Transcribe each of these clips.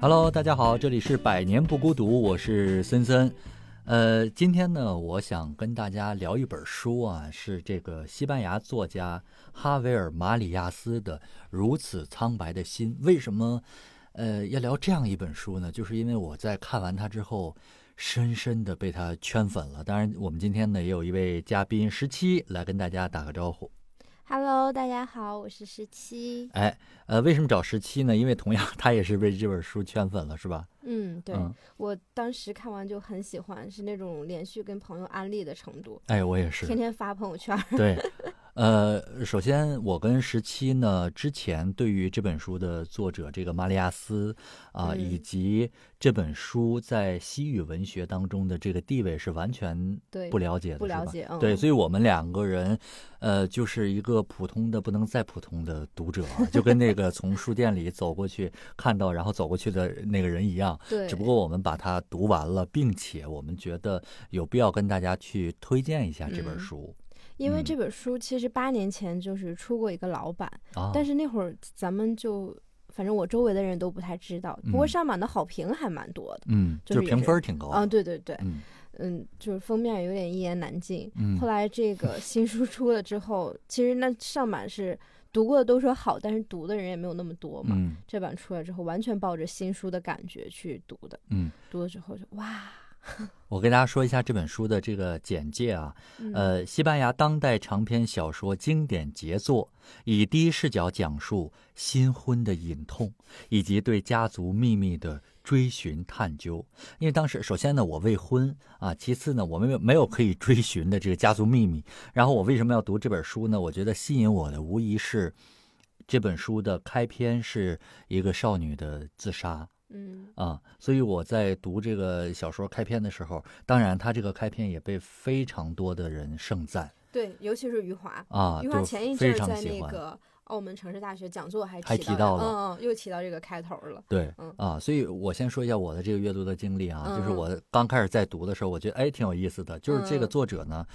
Hello，大家好，这里是百年不孤独，我是森森。呃，今天呢，我想跟大家聊一本书啊，是这个西班牙作家哈维尔·马里亚斯的《如此苍白的心》。为什么呃要聊这样一本书呢？就是因为我在看完它之后，深深的被它圈粉了。当然，我们今天呢也有一位嘉宾十七来跟大家打个招呼。Hello，大家好，我是十七。哎，呃，为什么找十七呢？因为同样他也是被这本书圈粉了，是吧？嗯，对、嗯我当时看完就很喜欢，是那种连续跟朋友安利的程度，哎，我也是。天天发朋友圈。对，呃，首先我跟十七呢，之前对于这本书的作者这个马里亚斯啊、嗯以及这本书在西语文学当中的这个地位是完全不了解的，不了解嗯对，所以我们两个人，呃，就是一个普通的不能再普通的读者啊，就跟那个 从书店里走过去看到然后走过去的那个人一样。对，只不过我们把它读完了，并且我们觉得有必要跟大家去推荐一下这本嗯书。因为嗯这本书其实八年前就是出过一个老版，啊，但是那会儿咱们就，反正我周围的人都不太知道。不过嗯上版的好评还蛮多的。嗯，就也是评分挺高啊，的。对对对，嗯嗯，就是封面有点一言难尽。嗯后来这个 新书出了之后，其实那上版是读过的都说好，但是读的人也没有那么多嘛。嗯这版出来之后，完全抱着新书的感觉去读的，嗯，读了之后就哇，我跟大家说一下这本书的这个简介啊。嗯、呃，西班牙当代长篇小说经典杰作，以第一视角讲述新婚的隐痛，以及对家族秘密的追寻探究。因为当时，首先呢，我未婚啊，其次呢，我们没有没有可以追寻的这个家族秘密。然后我为什么要读这本书呢？我觉得吸引我的无疑是这本书的开篇是一个少女的自杀。嗯。啊，所以我在读这个小说开篇的时候，当然他这个开篇也被非常多的人盛赞。对，尤其是余华，啊，余华前一阵。在那个澳门城市大学讲座还还提提到了嗯嗯，又提到这个开头了，对嗯啊，所以我先说一下我的这个阅读的经历啊，就是我刚开始在读的时候，我觉得哎挺有意思的，就是这个嗯。作者呢，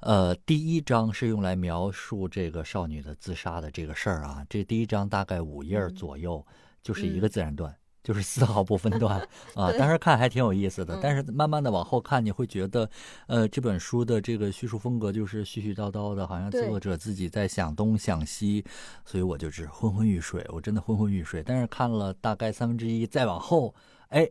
呃，第一章是用来描述这个少女的自杀的这个事儿啊，这第一章大概五页左右，就是一嗯。个自然段。就是丝毫不分段 啊，对当时看还挺有意思的，嗯但是慢慢的往后看，你会觉得，呃，这本书的这个叙述风格就是絮絮叨叨的，好像作者自己在想东想西，所以我就是昏昏欲睡，我真的昏昏欲睡。但是看了大概三分之一，再往后，哎，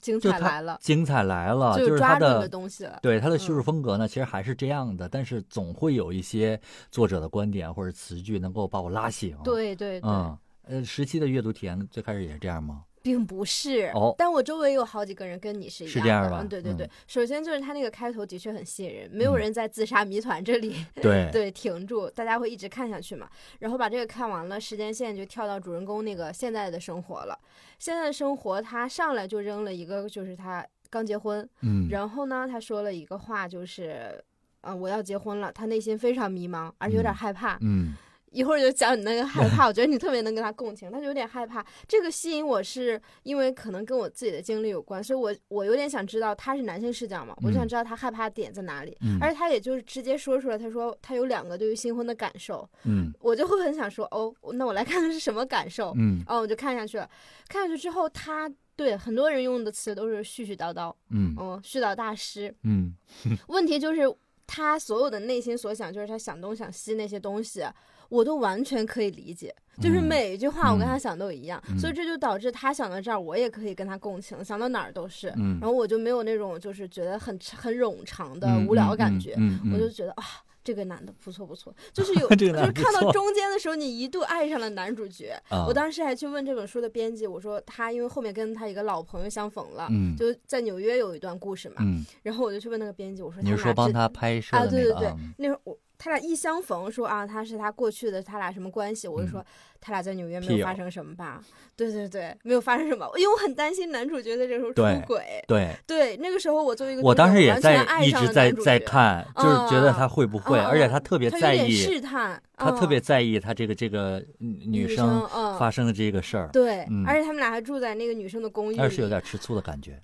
精彩来了，精彩来了，就是是它抓住的的东西了，对他的叙述嗯风格呢，其实还是这样的，但是总会有一些作者的观点或者词句能够把我拉醒。，对对对，嗯，呃，十七的阅读体验最开始也是这样吗？并不是，哦但我周围有好几个人跟你是一样的，是这样吧嗯，对对对。嗯首先就是他那个开头的确很吸引人，没有嗯人在自杀谜团这里、对对停住，大家会一直看下去嘛。然后把这个看完了，时间线就跳到主人公那个现在的生活了。现在的生活，他上来就扔了一个，就是他刚结婚，嗯，然后呢，他说了一个话，就是。啊、我要结婚了，他内心非常迷茫，而且有点嗯害怕。嗯一会儿就讲你那个害 怕，我觉得你特别能跟他共情，他就有点害怕。这个吸引我是因为可能跟我自己的经历有关，所以我我有点想知道他是男性视角嘛，我就想嗯知道他害怕点在哪里。嗯而且他也就是直接说出来，他说他有两个对于新婚的感受，嗯我就会很想说，哦，那我来看看是什么感受。嗯哦，我就看下去了，看下去之后，他对很多人用的词都是絮絮叨叨，嗯嗯，絮叨大师。嗯 问题就是他所有的内心所想，就是他想东想西那些东西，我都完全可以理解，就是嗯每一句话我跟他嗯想都一样，嗯所以这就导致他想到这儿，我也可以跟他共情，想到哪儿都是，嗯，然后我就没有那种就是觉得很很冗长的嗯无聊感觉，我就觉得啊。这个男的不错不错，就是有，就是看到中间的时候，你一度爱上了男主角。啊我当时还去问这本书的编辑，我说他因为后面跟他一个老朋友相逢了，嗯就在纽约有一段故事嘛，嗯，然后我就去问那个编辑，我说你说帮他拍摄啊，的对对对那个啊？，那会儿我他俩一相逢说啊，他是他过去的，他俩什么关系？我就说、他俩在纽约没有发生什么吧？对对对，没有发生什么，因为我很担心男主角在这时候出轨。对，对，那个时候我作为一个我当时也在一直在在看，就是觉得啊他会不会，啊而且他特别在意，试探，他特别嗯在意他这个这个女女生发生的这个事儿，对，嗯而且他们俩还住在那个女生的公寓里，但是有点吃醋的感觉。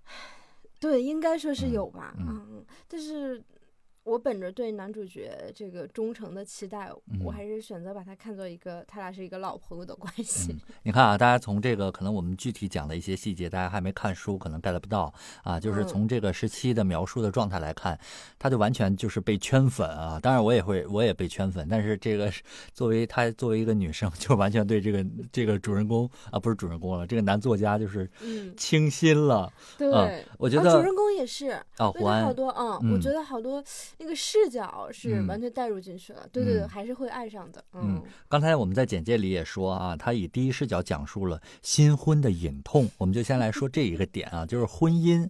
对，应该说是嗯有吧，嗯嗯，但是我本着对男主角这个忠诚的期待，嗯我还是选择把他看作一个他俩是一个老朋友的关系。嗯，你看啊，大家从这个可能我们具体讲的一些细节，大家还没看书，可能 get 不到啊。就是嗯从这个时期的描述的状态来看，他就完全就是被圈粉啊。当然我也会，我也被圈粉，但是这个作为他作为一个女生，就完全对这个这个主人公啊，不是主人公了，这个男作家就是嗯，倾心了。对。啊我觉得啊主人公也是，啊，对他好，多，啊，嗯我觉得好多那个视角是嗯完全带入进去了。对对对，嗯还是会爱上的。嗯嗯，刚才我们在简介里也说啊，他以第一视角讲述了新婚的隐痛。我们就先来说这一个点啊，就是婚姻，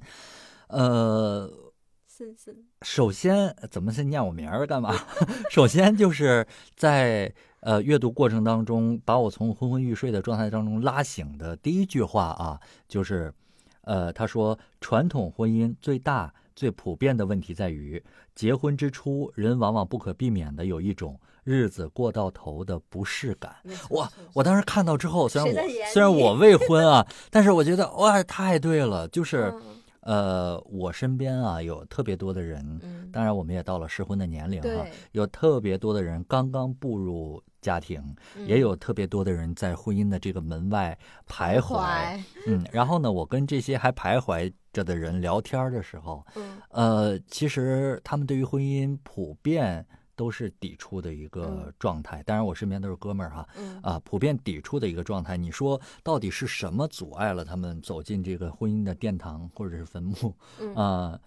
呃。首先，怎么是念我名儿干嘛？首先就是在呃阅读过程当中，把我从昏昏欲睡的状态当中拉醒的第一句话啊，就是，呃，他说传统婚姻最大最普遍的问题在于，结婚之初，人往往不可避免的有一种日子过到头的不适感。没错哇我当时看到之后，虽然我虽然我未婚啊，但是我觉得哇，太对了，就是。嗯呃，我身边啊有特别多的人，嗯，当然我们也到了适婚的年龄哈、对，有特别多的人刚刚步入家庭，也嗯有特别多的人在婚姻的这个门外徘徊。怀，嗯，然后呢，我跟这些还徘徊着的人聊天的时候，嗯呃，其实他们对于婚姻普遍都是抵触的一个嗯状态。当然，我身边都是哥们儿哈，嗯啊，普遍抵触的一个状态。你说到底是什么阻碍了他们走进这个婚姻的殿堂或者是坟墓？嗯啊，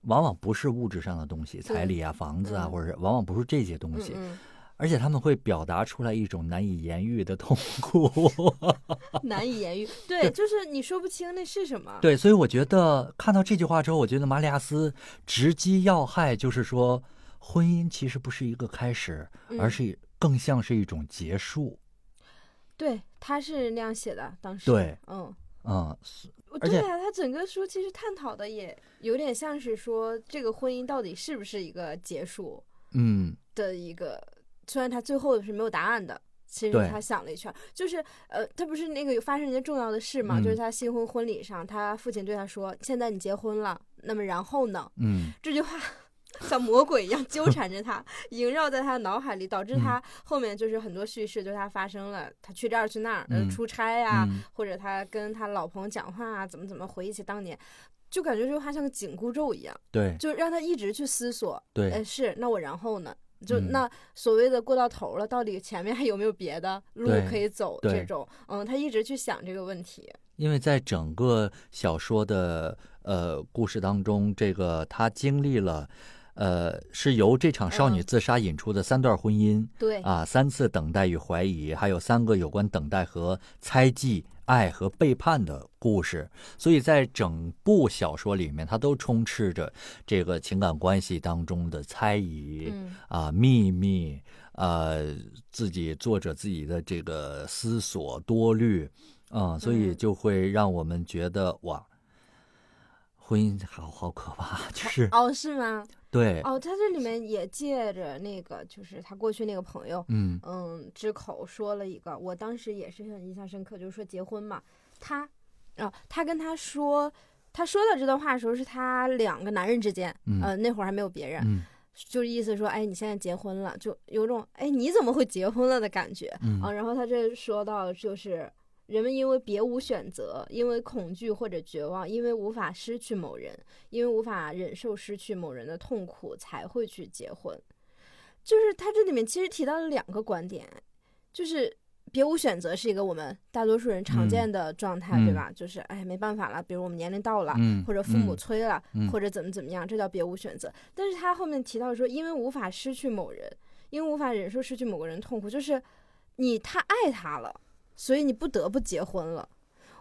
往往不是物质上的东西，彩礼啊、房子啊，嗯或者是往往不是这些东西，嗯而且他们会表达出来一种难以言喻的痛苦。嗯，难以言喻。对，就是你说不清那是什么。对，所以我觉得看到这句话之后，我觉得马里亚斯直击要害，就是说，婚姻其实不是一个开始，而嗯是更像是一种结束。对，他是那样写的，当时。对，嗯。嗯，而且对啊，他整个书其实探讨的也有点像是说，这个婚姻到底是不是一个结束嗯，的一个，虽然他最后是没有答案的。其实他想了一圈，就是呃，他不是那个有发生一件重要的事嘛，嗯就是他新婚婚礼上，他父亲对他说：“现在你结婚了，那么然后呢？”嗯，这句话 像魔鬼一样纠缠着他，萦绕在他的脑海里，导致嗯他后面就是很多叙事，就是他发生了，他去这儿去那儿，出差呀、嗯或者他跟他老朋友讲话啊，怎么怎么回忆起当年，就感觉这句话像个紧箍咒一样，对就让他一直去思索，对呃，是那我然后呢？就嗯那所谓的过到头了，到底前面还有没有别的路可以走？这种，嗯，他一直去想这个问题。因为在整个小说的呃故事当中，这个他经历了，呃，是由这场少女嗯。自杀引出的三段婚姻、对，啊，三次等待与怀疑，还有三个有关等待和猜忌、爱和背叛的故事。所以在整部小说里面，它都充斥着这个情感关系当中的猜疑、嗯。啊、秘密，呃，自己作者自己的这个思索多虑，啊、所以嗯就会让我们觉得哇，婚姻好好可怕，就是哦，是吗？对，哦，他这里面也借着那个，就是他过去那个朋友，嗯嗯，之口说了一个，我当时也是很印象深刻，就是说结婚嘛，他，啊，他跟他说，他说到这段话的时候是他两个男人之间，嗯呃，那会儿还没有别人，嗯就是意思说，哎，你现在结婚了，就有种，哎，你怎么会结婚了的感觉嗯啊。然后他这说到就是。人们因为别无选择，因为恐惧或者绝望，因为无法失去某人，因为无法忍受失去某人的痛苦，才会去结婚。就是他这里面其实提到了两个观点，就是别无选择是一个我们大多数人常见的状态，嗯对吧？就是哎没办法了，比如我们年龄到了，嗯，或者父母嗯催了，嗯或者怎么怎么样，这叫别无选择。但是他后面提到说，因为无法失去某人，因为无法忍受失去某个人痛苦，就是你太爱他了，所以你不得不结婚了。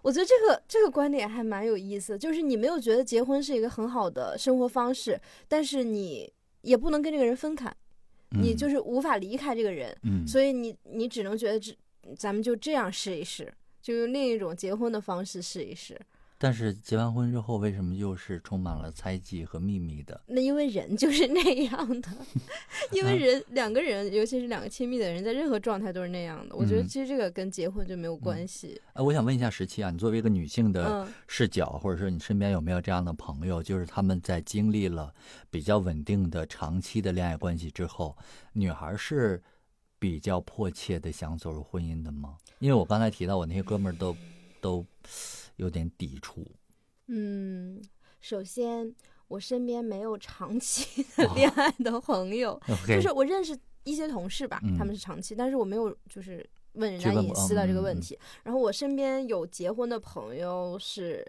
我觉得这个这个观点还蛮有意思，就是你没有觉得结婚是一个很好的生活方式，但是你也不能跟这个人分开，你嗯就是无法离开这个人，嗯，所以你你只能觉得这咱们就这样试一试，就用另一种结婚的方式试一试。但是结完婚之后，为什么又是充满了猜忌和秘密的？那因为人就是那样的，因为人两个人，尤其是两个亲密的人，在任何状态都是那样的。我觉得嗯其实这个跟结婚就没有关系。呃，我想问一下十七啊，你作为一个女性的嗯视角，或者说你身边有没有这样的朋友，就是他们在经历了比较稳定的长期的恋爱关系之后，女孩是比较迫切的想走入婚姻的吗？因为我刚才提到我那些哥们儿都都有点抵触。嗯，首先我身边没有长期 的恋爱的朋友 就是我认识一些同事吧，嗯他们是长期，但是我没有就是问人家隐私的这个问题。然后我身边有结婚的朋友是。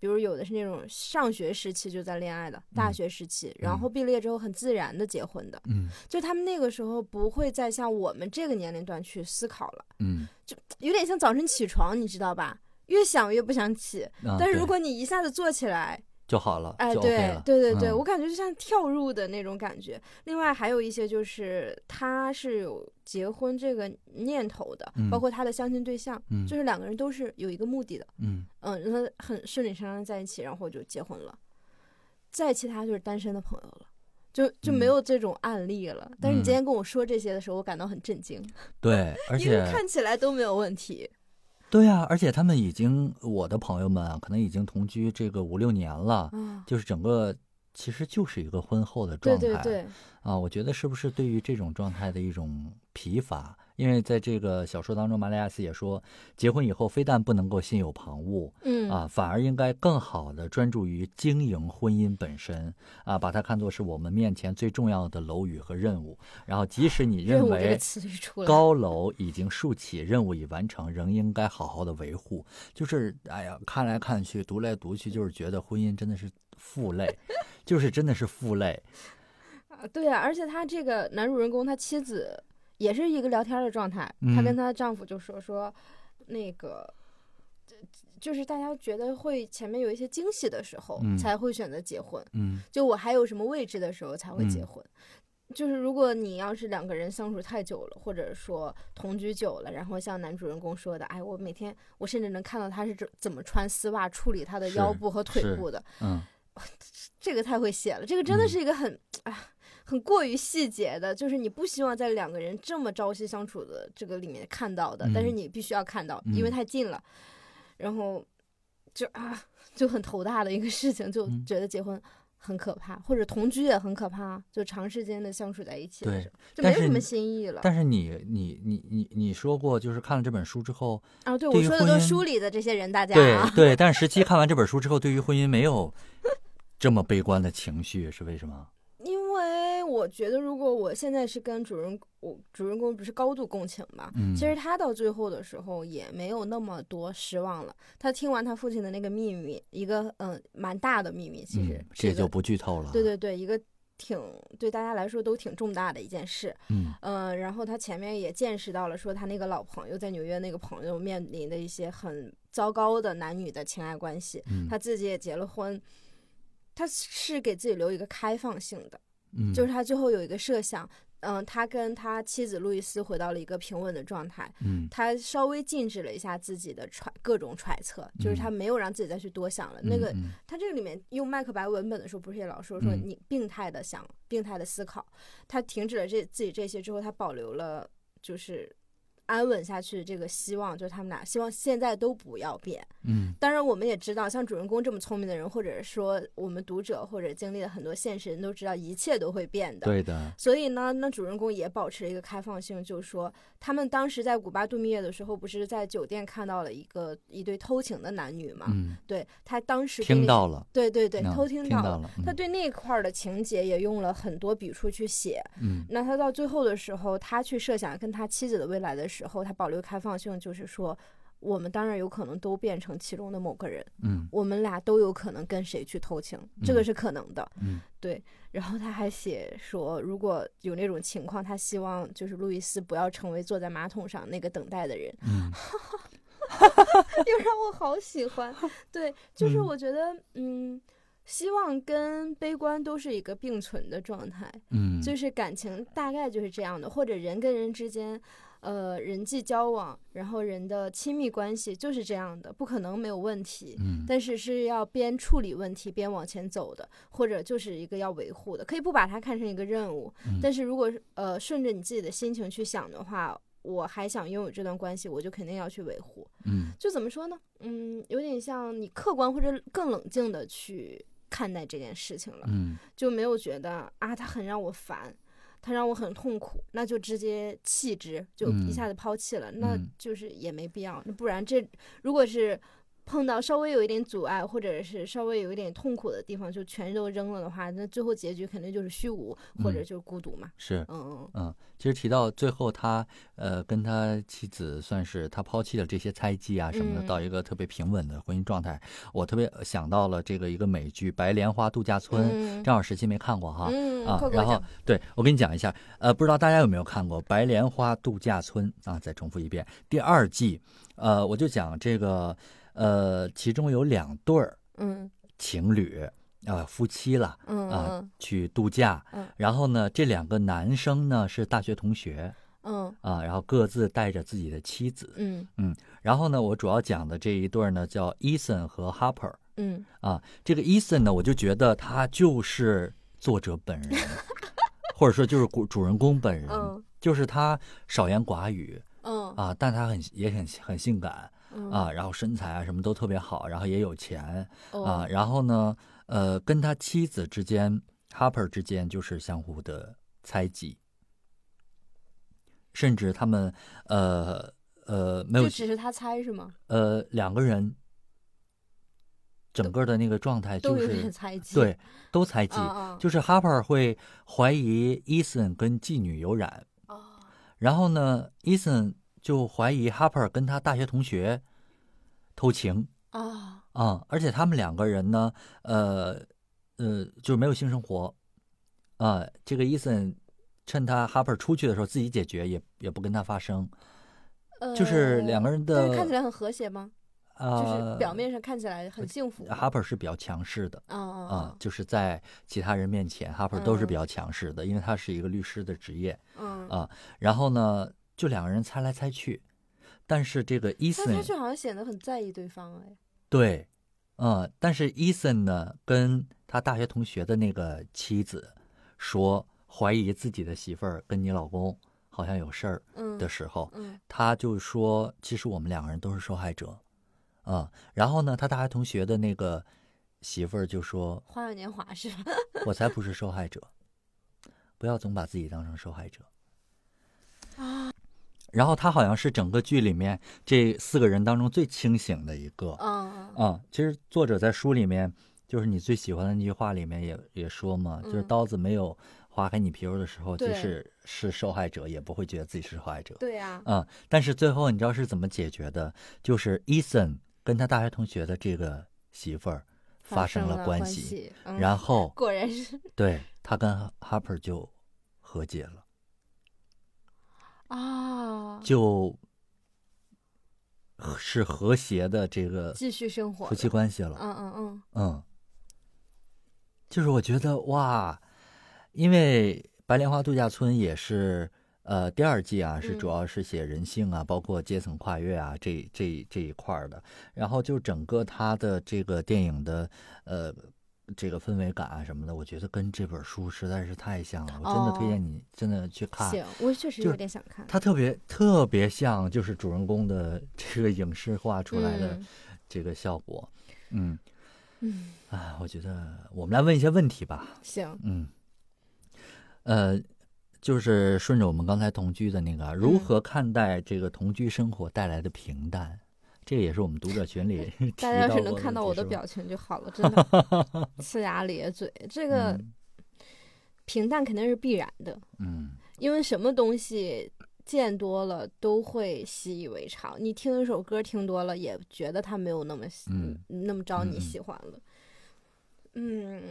比如有的是那种上学时期就在恋爱的，大嗯学时期，然后毕了业之后很自然的结婚的，嗯就他们那个时候不会再像我们这个年龄段去思考了，嗯，就有点像早晨起床，你知道吧？越想越不想起，啊但是如果你一下子坐起来，就好了，哎，对。对对对，嗯我感觉就像跳入的那种感觉。另外还有一些就是他是有结婚这个念头的，嗯包括他的相亲对象，嗯就是两个人都是有一个目的的，嗯嗯，让他很顺理成章在一起，然后就结婚了。再其他就是单身的朋友了。就就没嗯有这种案例了，但是你嗯今天跟我说这些的时候，我感到很震惊，对，而因为且看起来都没有问题。对啊，而且他们已经，我的朋友们啊可能已经同居这个五六年了，嗯，就是整个其实就是一个婚后的状态。对对，啊，我觉得是不是对于这种状态的一种疲乏？因为在这个小说当中，马里亚斯也说，结婚以后非但不能够心有旁骛嗯啊，反而应该更好的专注于经营婚姻本身啊，把它看作是我们面前最重要的楼宇和任务。然后，即使你认为高楼已经竖起，任务已完成，仍应该好好的维护。就是，哎呀，看来看去，读来读去，就是觉得婚姻真的是负累，就是真的是负累。啊，对啊，而且他这个男主人公他妻子也是一个聊天的状态，她嗯。跟她丈夫就说说，那个，就是大家觉得会前面有一些惊喜的时候、嗯。才会选择结婚，嗯。就我还有什么位置的时候才会结嗯。婚。就是如果你要是两个人相处太久了，或者说同居久了，然后像男主人公说的，哎，我每天我甚至能看到他是怎怎么穿丝袜处理他的腰部和腿部的，嗯。这个太会写了，这个真的嗯。是一个很啊、很过于细节的，就是你不希望在两个人这么朝夕相处的这个里面看到的，但是嗯你必须要看到，因为嗯太近了，然后就啊就很头大的一个事情，就嗯觉得结婚很可怕，或者同居也很可怕，就长时间的相处在一起对，就没有什么新意了。但是你你你你你说过，就是看了这本书之后，啊，对对我说的都是书里的这些人，大家对啊，对，但是十七看完这本书之后，对于婚姻没有这么悲观的情绪，是为什么？我觉得如果我现在是跟主人我主人公不是高度共情嘛，嗯，其实他到最后的时候也没有那么多失望了。他听完他父亲的那个秘密，一个嗯蛮大的秘密，其实这就不剧透了。对对对，一个挺对大家来说都挺重大的一件事。嗯嗯，然后他前面也见识到了说他那个老朋友在纽约那个朋友面临的一些很糟糕的男女的情爱关系，嗯，他自己也结了婚。他是给自己留一个开放性的，嗯。就是他最后有一个设想，嗯，他跟他妻子路易斯回到了一个平稳的状态，嗯。他稍微禁止了一下自己的揣各种揣测，就是他没有让自己再去多想了。那个嗯。他这个里面用麦克白文本的时候，不是也老说说嗯。你病态的想、病态的思考，他停止了这自己这些之后，他保留了就是安稳下去的这个希望，就是他们俩希望现在都不要变。嗯当然，我们也知道，像主人公这么聪明的人，或者说我们读者或者经历了很多现实人都知道，一切都会变的。对的，所以呢，那主人公也保持了一个开放性，就是说，他们当时在古巴度蜜月的时候，不是在酒店看到了一个一对偷情的男女嘛？嗯，对他当时听到了，对对对，嗯偷到听到了，他对那块儿的情节也用了很多笔触去写。嗯那他到最后的时候，他去设想跟他妻子的未来的时候，他保留开放性，就是说，我们当然有可能都变成其中的某个人，嗯我们俩都有可能跟谁去偷情，这个嗯是可能的。嗯对然后他还写说，如果有那种情况，他希望就是路易斯不要成为坐在马桶上那个等待的人，嗯 又让我好喜欢。对，就是嗯我觉得，嗯，希望跟悲观都是一个并存的状态，嗯，就是感情大概就是这样的，或者人跟人之间。呃，人际交往，然后人的亲密关系就是这样的，不可能没有问题。嗯但是是要边处理问题边往前走的，或者就是一个要维护的，可以不把它看成一个任务。嗯但是如果呃顺着你自己的心情去想的话，我还想拥有这段关系，我就肯定要去维护。嗯就怎么说呢？嗯，有点像你客观或者更冷静的去看待这件事情了，嗯就没有觉得啊，他很让我烦，他让我很痛苦，那就直接弃之，就嗯一下子抛弃了，那嗯就是也没必要。那不然这如果是碰到稍微有一点阻碍，或者是稍微有一点痛苦的地方，就全都扔了的话，那最后结局肯定就是虚无，或者嗯就是孤独嘛。是。嗯嗯嗯，其实提到最后他，呃跟他妻子算是他抛弃了这些猜忌啊什么的，嗯到一个特别平稳的婚姻状态。我特别想到了这个一个美剧《白莲花度假村》，嗯正好时期没看过哈。嗯，然后对我跟你讲一下，呃，不知道大家有没有看过《白莲花度假村》啊？再重复一遍，第二季，呃，我就讲这个，呃，其中有两对儿嗯。情侣啊、夫妻了嗯去度假，嗯。然后呢，这两个男生呢是大学同学嗯。啊，然后各自带着自己的妻子，嗯。嗯然后呢，我主要讲的这一对儿呢叫 Ethan 和 Harper 嗯。啊，这个 Ethan 呢，我就觉得他就是作者本人，或者说就是主主人公本人，嗯。就是他少言寡语嗯。啊，但他很也很很性感嗯啊，然后身材啊什么都特别好，然后也有钱啊，哦然后呢，呃，跟他妻子之间 Harper 之间就是相互的猜忌，甚至他们呃呃没有就只是他猜是吗？呃两个人整个的那个状态就是猜忌。对都猜忌，就是 Harper 会怀疑 Ethan 跟妓女有染，哦然后呢，Ethan 就怀疑 Harper 跟他大学同学偷情啊啊、而且他们两个人呢，呃呃，就是没有性生活啊、这个 Ethan 趁他 Harper 出去的时候自己解决，也也不跟他发生，就是两个人的是看起来很和谐吗？啊，就是表面上看起来很幸福吗。Harper 是比较强势的。啊啊啊，就是在其他人面前，Harper 都是比较强势的，因为他是一个律师的职业嗯，啊。然后呢，就两个人猜来猜去，但是这个但他 Ethan 却好像显得很在意对方哎。对，嗯，但是 Ethan 呢，跟他大学同学的那个妻子说怀疑自己的媳妇儿跟你老公好像有事儿嗯的时候，嗯他就说，其实我们两个人都是受害者，啊、然后呢，他大学同学的那个媳妇儿就说，花样年华是吧？我才不是受害者，不要总把自己当成受害者。啊然后他好像是整个剧里面这四个人当中最清醒的一个嗯嗯。其实作者在书里面，就是你最喜欢的那句话里面也也说嘛，就是嗯刀子没有划开你皮肉的时候，即对使是受害者，也不会觉得自己是受害者。对呀。啊、但是最后你知道是怎么解决的？就是 Ethan 跟他大学同学的这个媳妇儿发生了了关系，然后果然是对他跟 Harper 就和解了，啊，就是和谐的这个继续生活夫妻关系了。嗯嗯嗯嗯，就是我觉得哇，因为《白莲花度假村》也是呃第二季啊，是嗯主要是写人性啊，包括阶层跨越啊这这这一块的。然后就整个它的这个电影的呃这个氛围感啊什么的，我觉得跟这本书实在是太像了。我真的推哦荐你真的去看。行，我确实有点想看它特别特别像，就是主人公的 这个影视化出来的嗯这个效果，嗯，嗯，啊，我觉得我们来问一些问题吧。行，嗯，呃，就是顺着我们刚才同居的那个啊，如嗯何看待这个同居生活带来的平淡？这个也是我们读者群里 大家要是能看到我的表情就好了，真的 呲牙咧嘴，这个嗯平淡肯定是必然的，嗯因为什么东西见多了都会习以为常。你听一首歌听多了，也觉得它没有那么喜嗯那么招你喜欢了。嗯，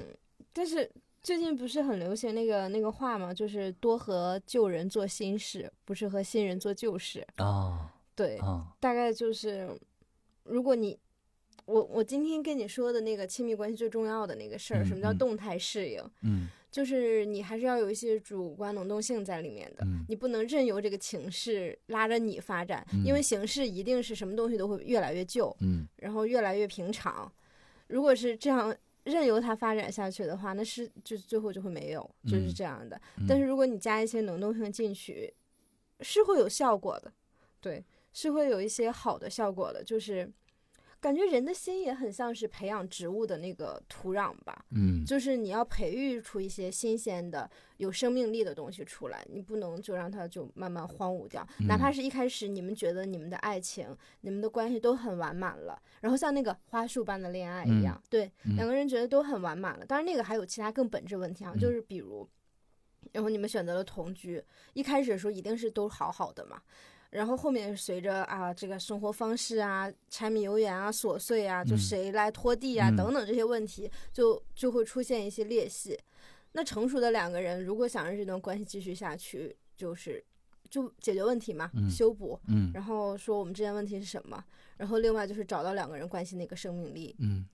但是最近不是很流行那个那个话嘛，就是多和旧人做新事，不是和新人做旧事。啊对，啊大概就是，如果你我我今天跟你说的那个亲密关系最重要的那个事儿，嗯什么叫嗯动态适应？嗯就是你还是要有一些主观能动性在里面的，嗯你不能任由这个情势拉着你发展，嗯因为形势一定是什么东西都会越来越旧，嗯然后越来越平常。如果是这样任由它发展下去的话，那是就最后就会没有，就是嗯这样的。嗯，但是如果你加一些能动性进去，是会有效果的，对，是会有一些好的效果的。就是感觉人的心也很像是培养植物的那个土壤吧，嗯就是你要培育出一些新鲜的、有生命力的东西出来，你不能就让它就慢慢荒芜掉。哪怕嗯是一开始你们觉得你们的爱情、你们的关系都很完满了，然后像那个花束般的恋爱一样，对，嗯两个人觉得都很完满了。当然，那个还有其他更本质问题啊，就嗯是比如，然后你们选择了同居，一开始的时候一定是都好好的嘛。然后后面随着啊这个生活方式啊、柴米油盐啊、琐碎啊，就嗯谁来拖地啊、嗯等等这些问题，就就会出现一些裂隙。那成熟的两个人，如果想让这段关系继续下去，就是就解决问题嘛，嗯修补，嗯然后说我们之间问题是什么，然后另外就是找到两个人关系那个生命力，嗯，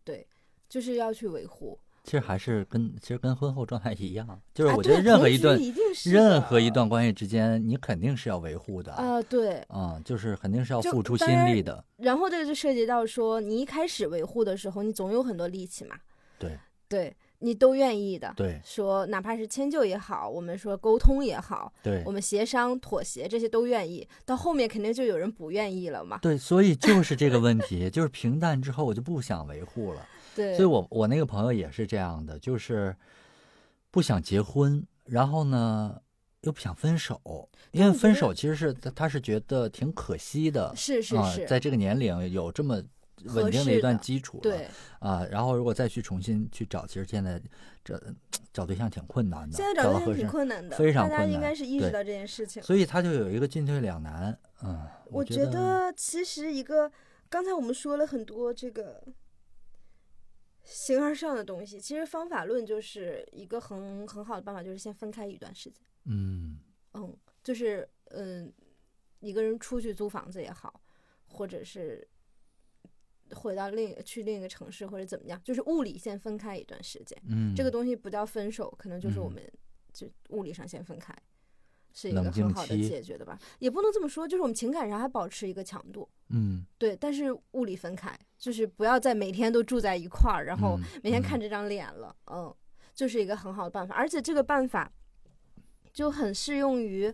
就是要去维护。其实还是跟其实跟婚后状态一样，就是啊我觉得任何一段一定是任何一段关系之间，你肯定是要维护的啊、对，啊，就是肯定是要付出心力的。然后这个就涉及到说，你一开始维护的时候，你总有很多力气嘛，对对你都愿意的。对说哪怕是迁就也好，我们说沟通也好，对我们协商妥协这些都愿意。到后面肯定就有人不愿意了嘛。对，所以就是这个问题，就是平淡之后我就不想维护了。对，所以我我那个朋友也是这样的，就是不想结婚，然后呢又不想分手，因为分手其实是他他是觉得挺可惜的，啊是是是，在这个年龄有这么稳定的一段基础了，对。啊，然后如果再去重新去找，其实现在这找对象挺困难的，现在找对象挺困难的，非常大家应困难对该是意识到这件事情。所以他就有一个进退两难，嗯，我觉觉得其实一个刚才我们说了很多这个形而上的东西，其实方法论就是一个很很好的办法，就是先分开一段时间。嗯嗯，就是嗯，一个人出去租房子也好，或者是回到另去另一个城市或者怎么样，就是物理先分开一段时间。嗯，这个东西不叫分手，可能就是我嗯们就物理上先分开，是一个很好的解决的吧？也不能这么说，就是我们情感上还保持一个强度。嗯，对，但是物理分开，就是不要再每天都住在一块儿，然后嗯每天嗯看这张脸了，嗯，就是一个很好的办法。而且这个办法就很适用于，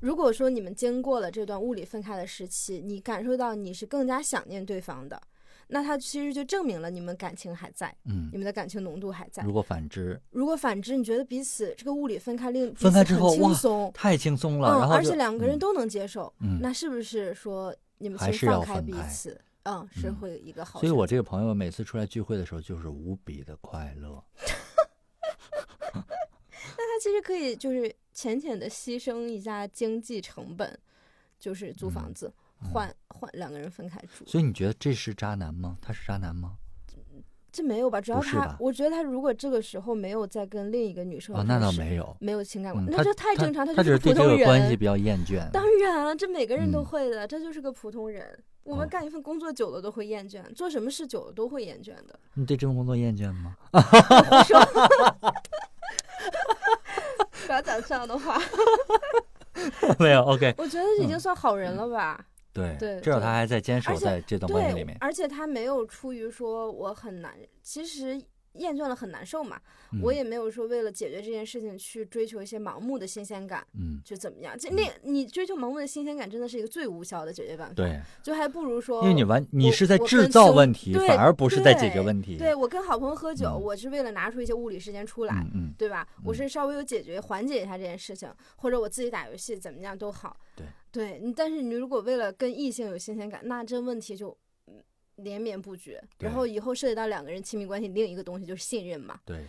如果说你们经过了这段物理分开的时期，你感受到你是更加想念对方的，那它其实就证明了你们感情还在，嗯你，们的感情浓度还在。如果反之，如果反之，你觉得彼此这个物理分开令分开之后哇轻松，太轻松了，嗯，然后而且两个人嗯都能接受，嗯那是不是说你们还是要分开彼此，嗯，是嗯会一个好？所以我这个朋友每次出来聚会的时候，就是无比的快乐。那他其实可以就是浅浅的牺牲一下经济成本，就是租房嗯子，嗯换换两个人分开住。所以你觉得这是渣男吗？他是渣男吗？这没有吧？主要他我觉得他如果这个时候没有再跟另一个女生啊，那倒没有。没有情感关系那这太正常，他就是对这个普通人关系。比较厌倦。当然了，这每个人都嗯会的，这就是个普通人。我们哦干一份工作久了都会厌倦，做什么事久了都会厌倦的。你对这份工作厌倦吗？不要讲这样的话，没有。OK，我觉得已经算好人了吧。对对至少他还在坚守在这段关系里面，。而且他没有出于说我很难，其实厌倦了很难受嘛。嗯我也没有说为了解决这件事情去追求一些盲目的新鲜感，嗯，就怎么样？这那你追求盲目的新鲜感，真的是一个最无效的解决办法。，对，就还不如说，因为你完你是在制造问题，反而不是在解决问题。对我跟好朋友喝酒，嗯我是为了拿出一些物理时间出来。嗯嗯，对吧？我嗯是稍微有解决缓解一下这件事情，或者我自己打游戏怎么样都好。对，对你，但是你如果为了跟异性有新鲜感，那这问题就嗯连绵不绝。然后以后涉及到两个人亲密关系，另一个东西就是信任嘛，对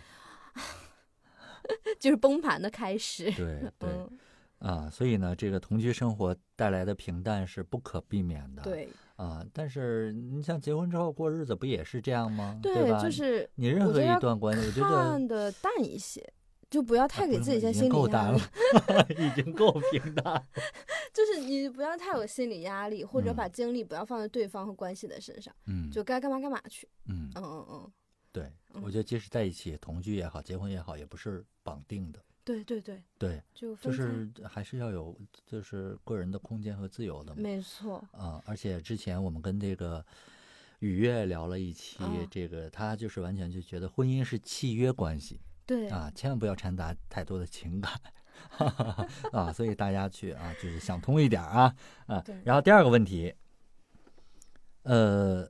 就是崩盘的开始。对对嗯，啊，所以呢，这个同居生活带来的平淡是不可避免的。对啊，但是你像结婚之后过日子不也是这样吗？对对，吧？就是你任何一段关系，我觉得看的淡一些。就不要太给自己在心里压力够淡了，，已经够平淡了。就是你不要太有心理压力，或者嗯把精力不要放在对方和关系的身上，嗯，就该干嘛干嘛去。嗯，嗯嗯嗯，对，嗯我觉得即使在一起同居也好，结婚也好，也不是绑定的。对对对，对，就就是还是要有就是个人的空间和自由的嘛。没错，啊，而且之前我们跟这个雨月聊了一期，哦这个他就是完全就觉得婚姻是契约关系对，啊，千万不要掺杂太多的情感。啊，所以大家去啊，就是想通一点啊啊对。然后第二个问题，呃，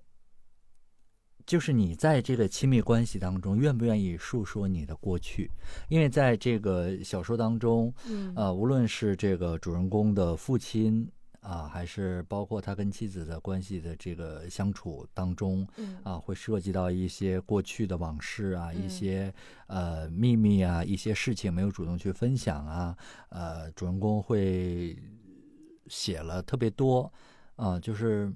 就是你在这个亲密关系当中，愿不愿意述说你的过去？因为在这个小说当中，嗯呃，无论是这个主人公的父亲啊，还是包括他跟妻子的关系的这个相处当中嗯啊，会涉及到一些过去的往事啊，一嗯。些呃秘密啊，一些事情没有主动去分享啊，呃，主人公会写了特别多啊，就是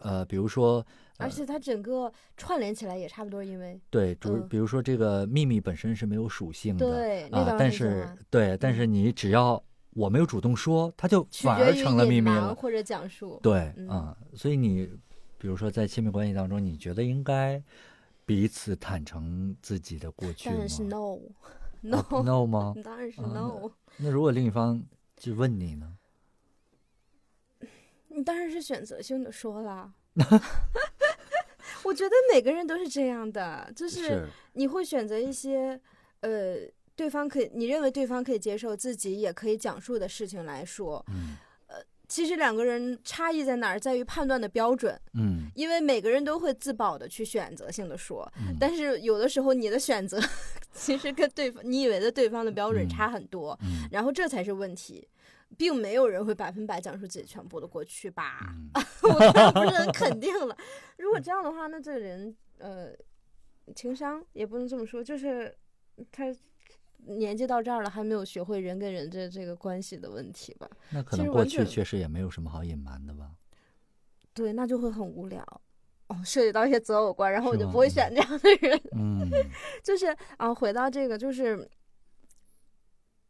呃，比如说而且它整个串联起来也差不多，因为对主，嗯比如说这个秘密本身是没有属性的，对，啊但是对，但是你只要我没有主动说，它就反而成了秘密了。或者讲述。对，嗯啊，所以你比如说在亲密关系当中，你觉得应该彼此坦诚自己的过去吗？当然是 no 啊 no，no 吗？当然是 no，那如果另一方就问你呢？你当然是选择性的说啦。我觉得每个人都是这样的，就是你会选择一些呃，对方可以你认为对方可以接受，自己也可以讲述的事情来说。嗯其实两个人差异在哪儿，在于判断的标准，嗯因为每个人都会自保的去选择性的说，嗯，但是有的时候你的选择 其实跟对方你以为的对方的标准嗯差很多，嗯然后这才是问题。并没有人会百分百讲述自己全部的过去吧？嗯 我不是很肯定了。如果这样的话，那这个人呃，情商也不能这么说，就是他年纪到这儿了，还没有学会人跟人这这个关系的问题吧？那可能过去确实也没有什么好隐瞒的吧？对，那就会很无聊。哦，涉及到一些择偶观，然后我就不会选这样的人。嗯 就是啊，回到这个，就是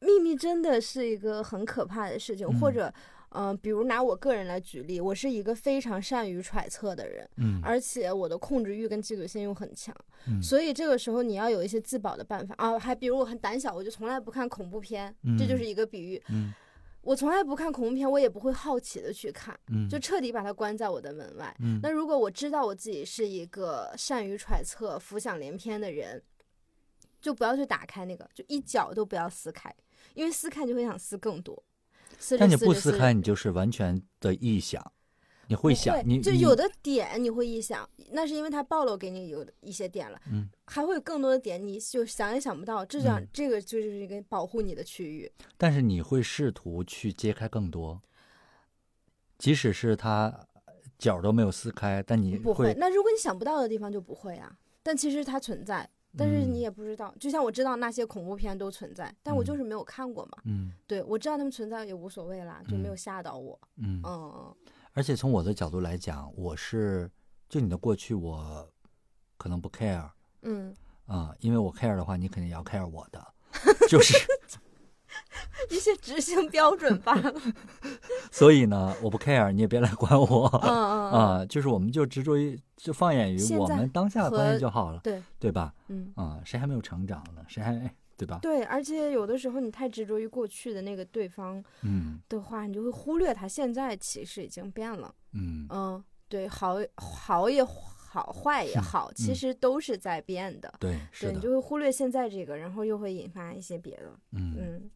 秘密真的是一个很可怕的事情，或嗯者。嗯、比如拿我个人来举例，我是一个非常善于揣测的人，嗯而且我的控制欲跟嫉妒心又很强，嗯所以这个时候你要有一些自保的办法啊。还比如我很胆小，我就从来不看恐怖片，这就是嗯一个比喻。嗯我从来不看恐怖片，我也不会好奇的去看，嗯，就彻底把它关在我的门外。嗯那如果我知道我自己是一个善于揣测、浮想联翩的人，就不要去打开那个，就一脚都不要撕开，因为撕开就会想撕更多。撕但你不撕开，你就是完全的臆想，你会想你你就有的点你会臆想，那是因为它暴露给你有一些点了，嗯，还会有更多的点你就想也想不到，这样、嗯这个就是一个保护你的区域。但是你会试图去揭开更多，即使是他角都没有撕开，但你不会，那如果你想不到的地方就不会啊，但其实它存在。但是嗯。你也不知道，就像我知道那些恐怖片都存在，但我嗯。就是没有看过嘛。嗯。对，我知道他们存在也无所谓啦，就没有嗯吓到我。嗯，嗯。而且从我的角度来讲，我是就你的过去，我可能不 care 嗯，啊、因为我 care 的话，你肯定也要 care 我的，就是 一些执行标准罢了。所以呢，我不 care，你也别来管我嗯嗯嗯，啊、就是我们就执着于就放眼于我们当下的关系就好了，对，对吧？嗯。啊、谁还没有成长呢？谁还对吧？对，而且有的时候你太执着于过去的那个对方嗯的话，你就会忽略他现在其实已经变了。嗯嗯，对，好好也好，坏也好，其嗯实都是在变的。对，是对，你，就会忽略现在这个，然后又会引发一些别的。嗯嗯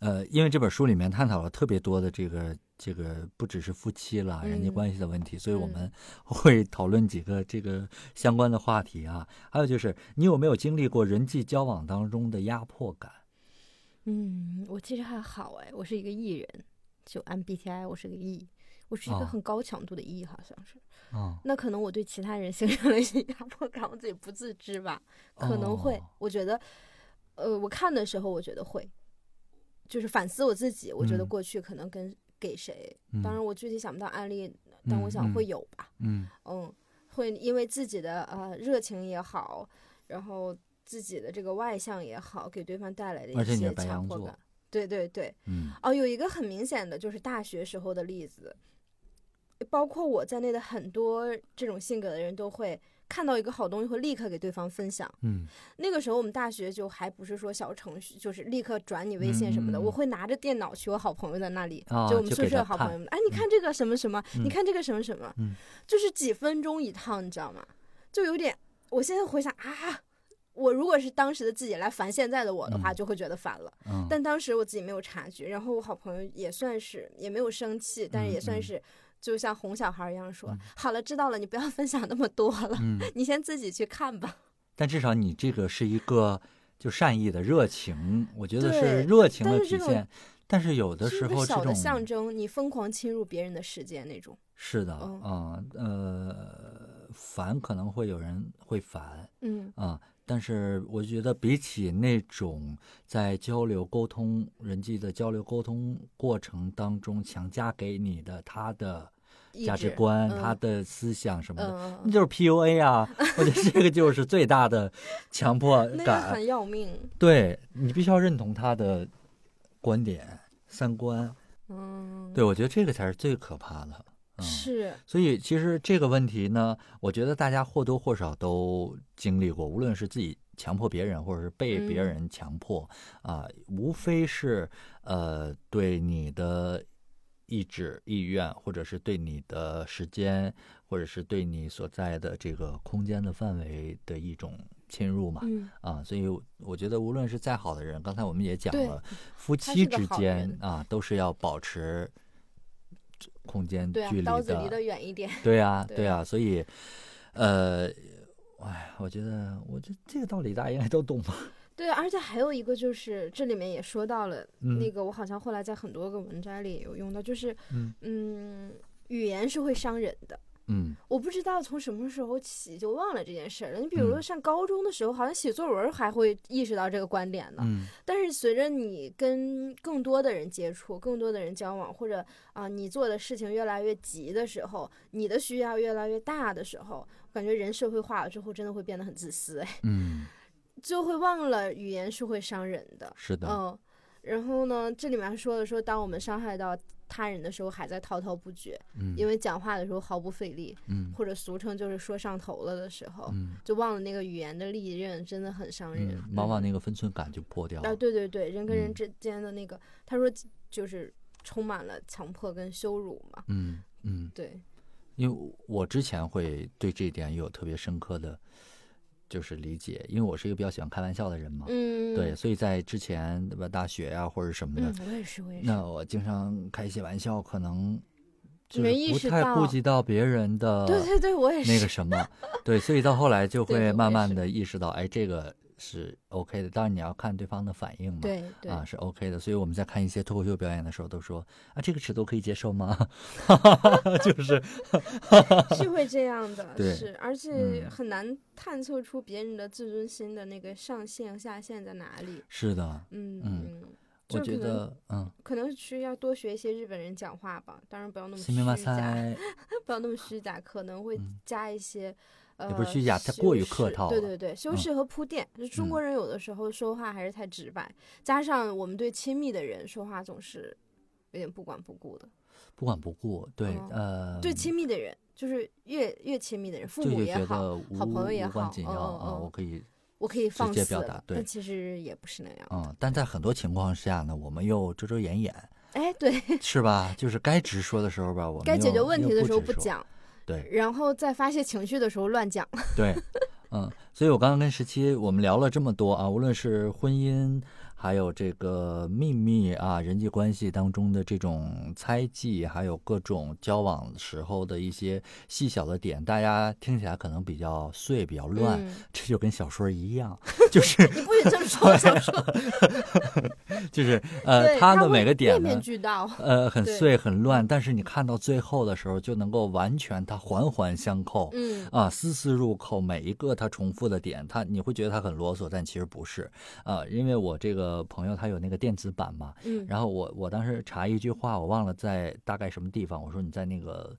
呃，因为这本书里面探讨了特别多的这个这个不只是夫妻了，人际嗯关系的问题，所以我嗯们 会讨论几个这个相关的话题啊。还有就是，你有没有经历过人际交往当中的压迫感？嗯，我其实还好哎，我是一个 E 人，就 MBTI 我是个 E，我是一哦个很高强度的 E，好像是。啊、那可能我对其他人形成了一些压迫感，我自己不自知吧，可能会。哦我觉得，呃，我看的时候我觉得会，就是反思我自己，我觉得嗯。过去可能跟给谁，嗯。当然我具体想不到案例，但我想会有吧。嗯。嗯，会因为自己的呃热情也好，然后自己的这个外向也好，给对方带来的一些强迫感。对对对，嗯。哦，有一个很明显的就是大学时候的例子，包括我在内的很多这种性格的人都会看到一个好东西会立刻给对方分享。嗯那个时候我们大学就还不是说小程序，就是立刻转你微信什么的，我会拿着电脑去我好朋友的那里，啊就我们宿舍好朋友们，哎，你看这个什么什么，嗯你看这个什么什么，嗯就是几分钟一趟，你知道吗？就有点，我现在回想啊。我如果是当时的自己来烦现在的我的话，嗯就会觉得烦了。嗯，但当时我自己没有察觉，然后我好朋友也算是也没有生气，但是也算是就像哄小孩一样说：“嗯好了，知道了，你不要分享那么多了，嗯，你先自己去看吧。但至少你这个是一个就善意的热情，我觉得是热情的体现。但是有”的时候小的种象征，你疯狂侵入别人的世界那种。是的嗯啊呃烦可能会有人会烦嗯啊，但是我觉得比起那种在交流沟通人际的交流沟通过程当中强加给你的他的意价值观、嗯他的思想什么的，嗯，那就是 PUA 啊！我觉得这个就是最大的强迫感。很要命。对你必须要认同他的观点、三观。嗯，对，我觉得这个才是最可怕的。嗯，是，所以其实这个问题呢，我觉得大家或多或少都经历过，无论是自己强迫别人，或者是被别嗯人强迫，啊，无非是呃对你的意志、意愿，或者是对你的时间，或者是对你所在的这个空间的范围的一种侵入嘛。嗯，啊，所以我觉得无论是再好的人，刚才我们也讲了，夫妻之间啊，都是要保持空间距，离刀子离得远一点。对啊、对对呀、所以，呃，哎，我觉得，我这这个道理大家应该都懂吧？对，而且还有一个就是这里面也说到了，嗯那个我好像后来在很多个文摘里也有用到，就是嗯嗯，语言是会伤人的。嗯我不知道从什么时候起就忘了这件事儿了。你比如说嗯上高中的时候，好像写作文还会意识到这个观点呢。嗯但是随着你跟更多的人接触，更多的人交往，或者啊、你做的事情越来越急的时候，你的需要越来越大的时候，感觉人社会化了之后，真的会变得很自私，哎，嗯，就会忘了语言是会伤人的。是的，嗯，然后呢，这里面说的说，当我们伤害到他人的时候，还在滔滔不绝，嗯，因为讲话的时候毫不费力，嗯或者俗称就是说上头了的时候，嗯就忘了那个语言的利刃，真的很伤人嗯，。往往嗯那个分寸感就破掉啊，了。对对对，人跟人嗯之间的那个，他说就是充满了强迫跟羞辱嘛。嗯嗯，对，因为我之前会对这一点有特别深刻的就是理解，因为我是一个比较喜欢开玩笑的人嘛。嗯，对，，所以在之前对吧，大学呀、或者什么的，嗯，我也是，我也是。那我经常开一些玩笑，可能就不太顾及到别人的对对对，我也是。那个什么，对，所以到后来就 会慢慢的意识到，哎，这个是 OK 的。当然你要看对方的反应嘛，对对，啊是 OK 的。所以我们在看一些脱口秀表演的时候，都说啊，这个尺度可以接受吗？就是是会这样的，对是，而且嗯很难探测出别人的自尊心的那个上限下限在哪里。是的，嗯嗯嗯，我觉得嗯，可能需要多学一些日本人讲话吧，当然不要那么虚假，不要那么虚假，可能会嗯加一些。呃，不是虚假太过于客套对对对，修嗯饰和铺垫。就中国嗯人有的时候说话还是太直白，加上我们对亲密的人说话总是有点不管不顾的。不管不顾，对，嗯呃，对亲密的人，就是越越亲密的人，父母也好，好朋友也无关紧要啊，嗯我可以我可以放接表达对但其实也不是那样。嗯，但在很多情况下呢，我们又遮遮掩掩，哎，对是吧？就是该直说的时候吧，我们该解决问题的时候，不讲，对然后在发泄情绪的时候乱讲。对，嗯，所以我刚刚跟十七我们聊了这么多啊，无论是婚姻，还有这个秘密啊，人际关系当中的这种猜忌，还有各种交往时候的一些细小的点，大家听起来可能比较碎、比较乱，嗯 这就跟小说一样，就是你不许这么说，小说。就是呃，对，它的每个点面面呢。俱到。呃，很碎很乱，但是你看到最后的时候，就能够完全它环环相扣，嗯啊，丝丝入扣，每一个它重复的点，它你会觉得它很啰嗦，但其实不是啊，因为我这个朋友他有那个电子版嘛，嗯。然后我我当时查一句话，我忘了在大概什么地方，我说你在那个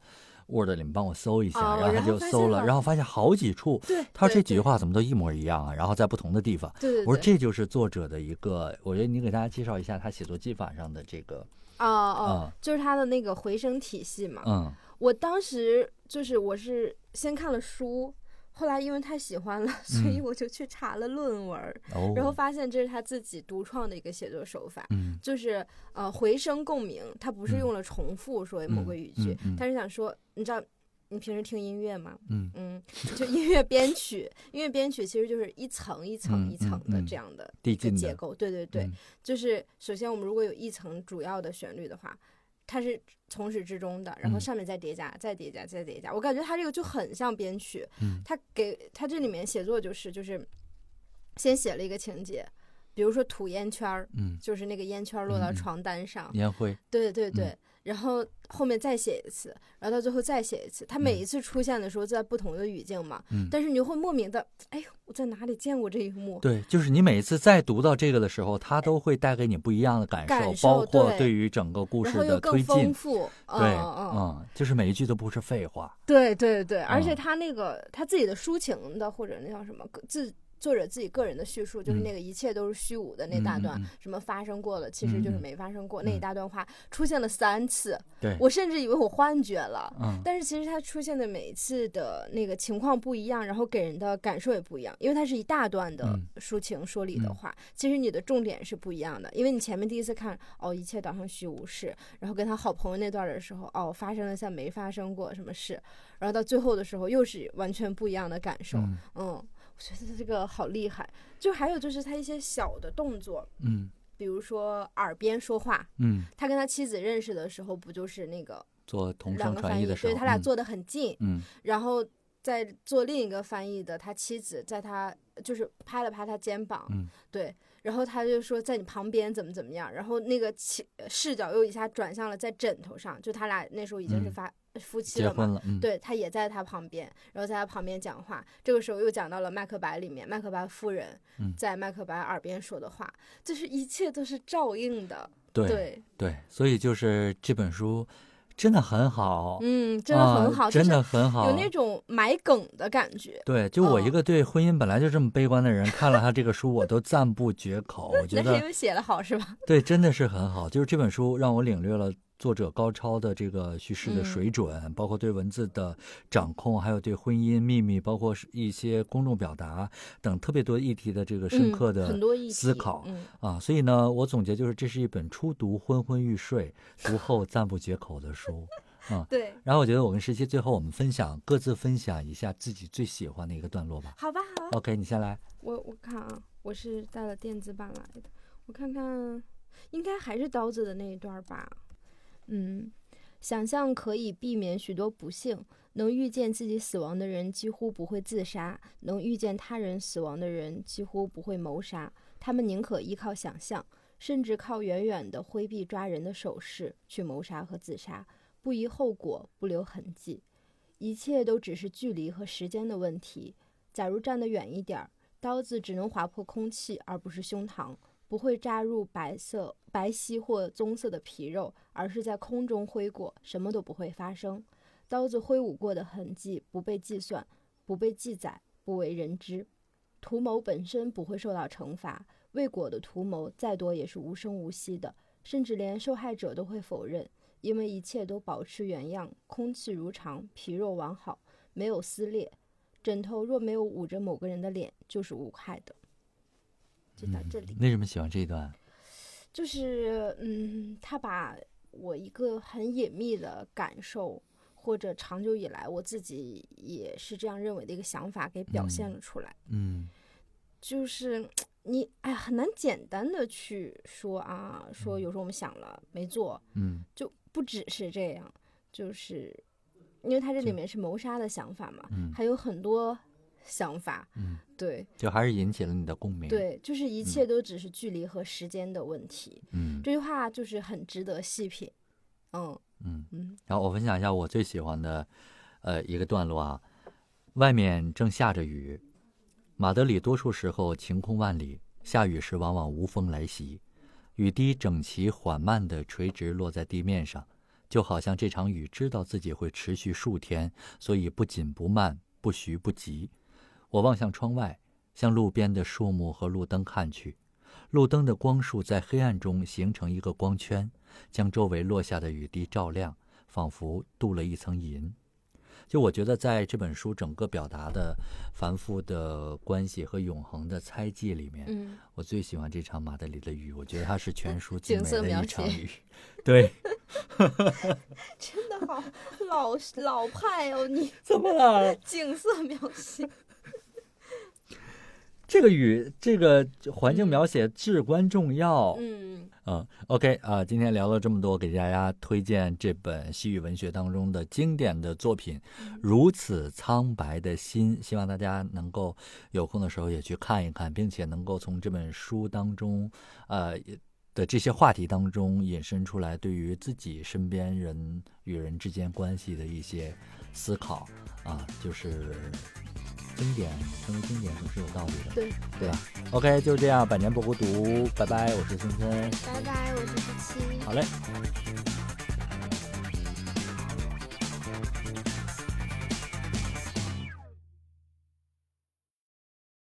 Word 里面帮我搜一下，哦然后他就搜了，然后发现好几处，对，他说这几句话怎么都一模一样啊？然后在不同的地方，对对对，我说这就是作者的一个，我觉得你给大家介绍一下他写作技法上的这个，哦哦嗯，就是他的那个回声体系嘛。嗯。我当时就是我是先看了书，后来因为太喜欢了，所以嗯我就去查了论文然后发现这是他自己独创的一个写作手法。嗯就是呃回声共鸣，他不是嗯用了重复说某个语句，他是想说，你知道你平时听音乐吗？嗯嗯，就音乐编曲，音乐编曲其实就是一层一层嗯一层的这样的一个结构。对对对，嗯就是首先我们如果有一层主要的旋律的话，它是从始至终的，然后嗯。上面再叠加，再叠加，再叠加。我感觉他这个就很像编曲，嗯。它给他这里面写作就是就是先写了一个情节。比如说吐烟圈儿，嗯，就是那个烟圈落到床单上，烟灰，对对对，嗯然后后面再写一次，然后到最后再写一次。它每嗯一次出现的时候在不同的语境嘛，嗯，但是你就会莫名的，哎呦，我在哪里见过这一幕？对，就是你每一次再读到这个的时候，它都会带给你不一样的感受，感受包括对对于整个故事的丰。富，嗯对，嗯，嗯，就是每一句都不是废话。对对对，而且嗯他那个他自己的抒情的或者那叫什么自。作者自己个人的叙述，就是嗯。那个一切都是虚无的那大段，什么发生过了，其实就是没发生过、那一嗯大段话出现了三次，对，我甚至以为我幻觉了。嗯，但是其实它出现的每一次的那个情况不一样，然后给人的感受也不一样，因为它是一大段的嗯。抒情说理的嗯。话，其实你的重点是不一样的，因为你前面第一次看哦一切导向虚无事，然后跟他好朋友那段的时候哦发生了像没发生过什么事，然后到最后的时候又是完全不一样的感受，嗯。嗯，我觉得这个好厉害。就还有就是他一些小的动作，嗯。比如说耳边说话，嗯，他跟他妻子认识的时候不就是那个做同声两个翻译，传译的时候，嗯对他俩坐得很近，嗯。然后再做另一个翻译的他妻子在他就是拍了拍他肩膀，嗯。对，然后他就说在你旁边怎么怎么样，然后那个起视角又一下转向了在枕头上，就他俩那时候已经是嗯。发、夫妻了嘛。结婚了，嗯，对他也在他旁边，然后在他旁边讲话。这个时候又讲到了《麦克白》里面，麦克白夫人嗯在麦克白耳边说的话，就是一切都是照应的。对对，对，所以就是这本书真的很好，嗯，真的很好，啊、真的很好，有那种埋梗的感觉。对，就我一嗯个对婚姻本来就这么悲观的人，看了他这个书，我都赞不绝口。我觉那是因得为写的好是吧？对，真的是很好。就是这本书让我领略了作者高超的这个叙事的嗯水准，包括对文字的掌控，还有对婚姻秘密，包括是一些公众表达等特别多议题的这个深嗯刻的思考。嗯，啊，所以呢，我总结就是这是一本初读昏昏欲睡，读后赞不绝口的书啊。对，然后我觉得我跟十七最后我们分享各自分享一下自己最喜欢的一个段落吧。好吧，好吧，OK，你先来。我我看啊，我是带了电子版来的，我看看，应该还是刀子的那一段吧。嗯，想象可以避免许多不幸，能预见自己死亡的人几乎不会自杀，能预见他人死亡的人几乎不会谋杀。他们宁可依靠想象，甚至靠远远的挥臂抓人的手势去谋杀和自杀，不疑后果，不留痕迹。一切都只是距离和时间的问题。假如站得远一点，刀子只能划破空气，而不是胸膛，不会扎入白色、白皙或棕色的皮肉，而是在空中挥过，什么都不会发生。刀子挥舞过的痕迹不被计算，不被记载，不为人知。图谋本身不会受到惩罚，未果的图谋再多也是无声无息的，甚至连受害者都会否认，因为一切都保持原样，空气如常，皮肉完好，没有撕裂。枕头若没有捂着某个人的脸，就是无害的。就到这里，为什么喜欢这一段？就是嗯，他把我一个很隐秘的感受，或者长久以来我自己也是这样认为的一个想法，给表现了出来。嗯。就是你哎，很难简单的去说啊，说有时候我们想了没做，嗯。就不只是这样，就是因为他这里面是谋杀的想法嘛，嗯。还有很多想法，嗯，对就还是引起了你的共鸣。，对，就是一切都只是距离和时间的问题。嗯这句话就是很值得细品，嗯嗯。嗯然后我分享一下我最喜欢的，呃，一个段落啊。外面正下着雨，马德里多数时候晴空万里，下雨时往往无风来袭，雨滴整齐缓慢地垂直落在地面上，就好像这场雨知道自己会持续数天，所以不紧不慢，不徐不急。我望向窗外，向路边的树木和路灯看去，路灯的光束在黑暗中形成一个光圈，将周围落下的雨滴照亮，仿佛镀了一层银。就我觉得，在这本书整个表达的繁复的关系和永恒的猜忌里面，嗯，我最喜欢这场马德里的雨。我觉得它是全书最美的一场雨。对，真的好老老派哦，你怎么了？景色描写，这个雨，这个环境描写至关重要。嗯嗯，OK 啊、今天聊了这么多，给大家推荐这本西域文学当中的经典的作品《如此苍白的心》，希望大家能够有空的时候也去看一看，并且能够从这本书当中，呃。的这些话题当中引申出来，对于自己身边人与人之间关系的一些思考啊，就是经典成为经典总是有道理的。对对吧？OK，就是这样，百年不孤独，拜拜，我是森森，拜拜，我是十七。好嘞。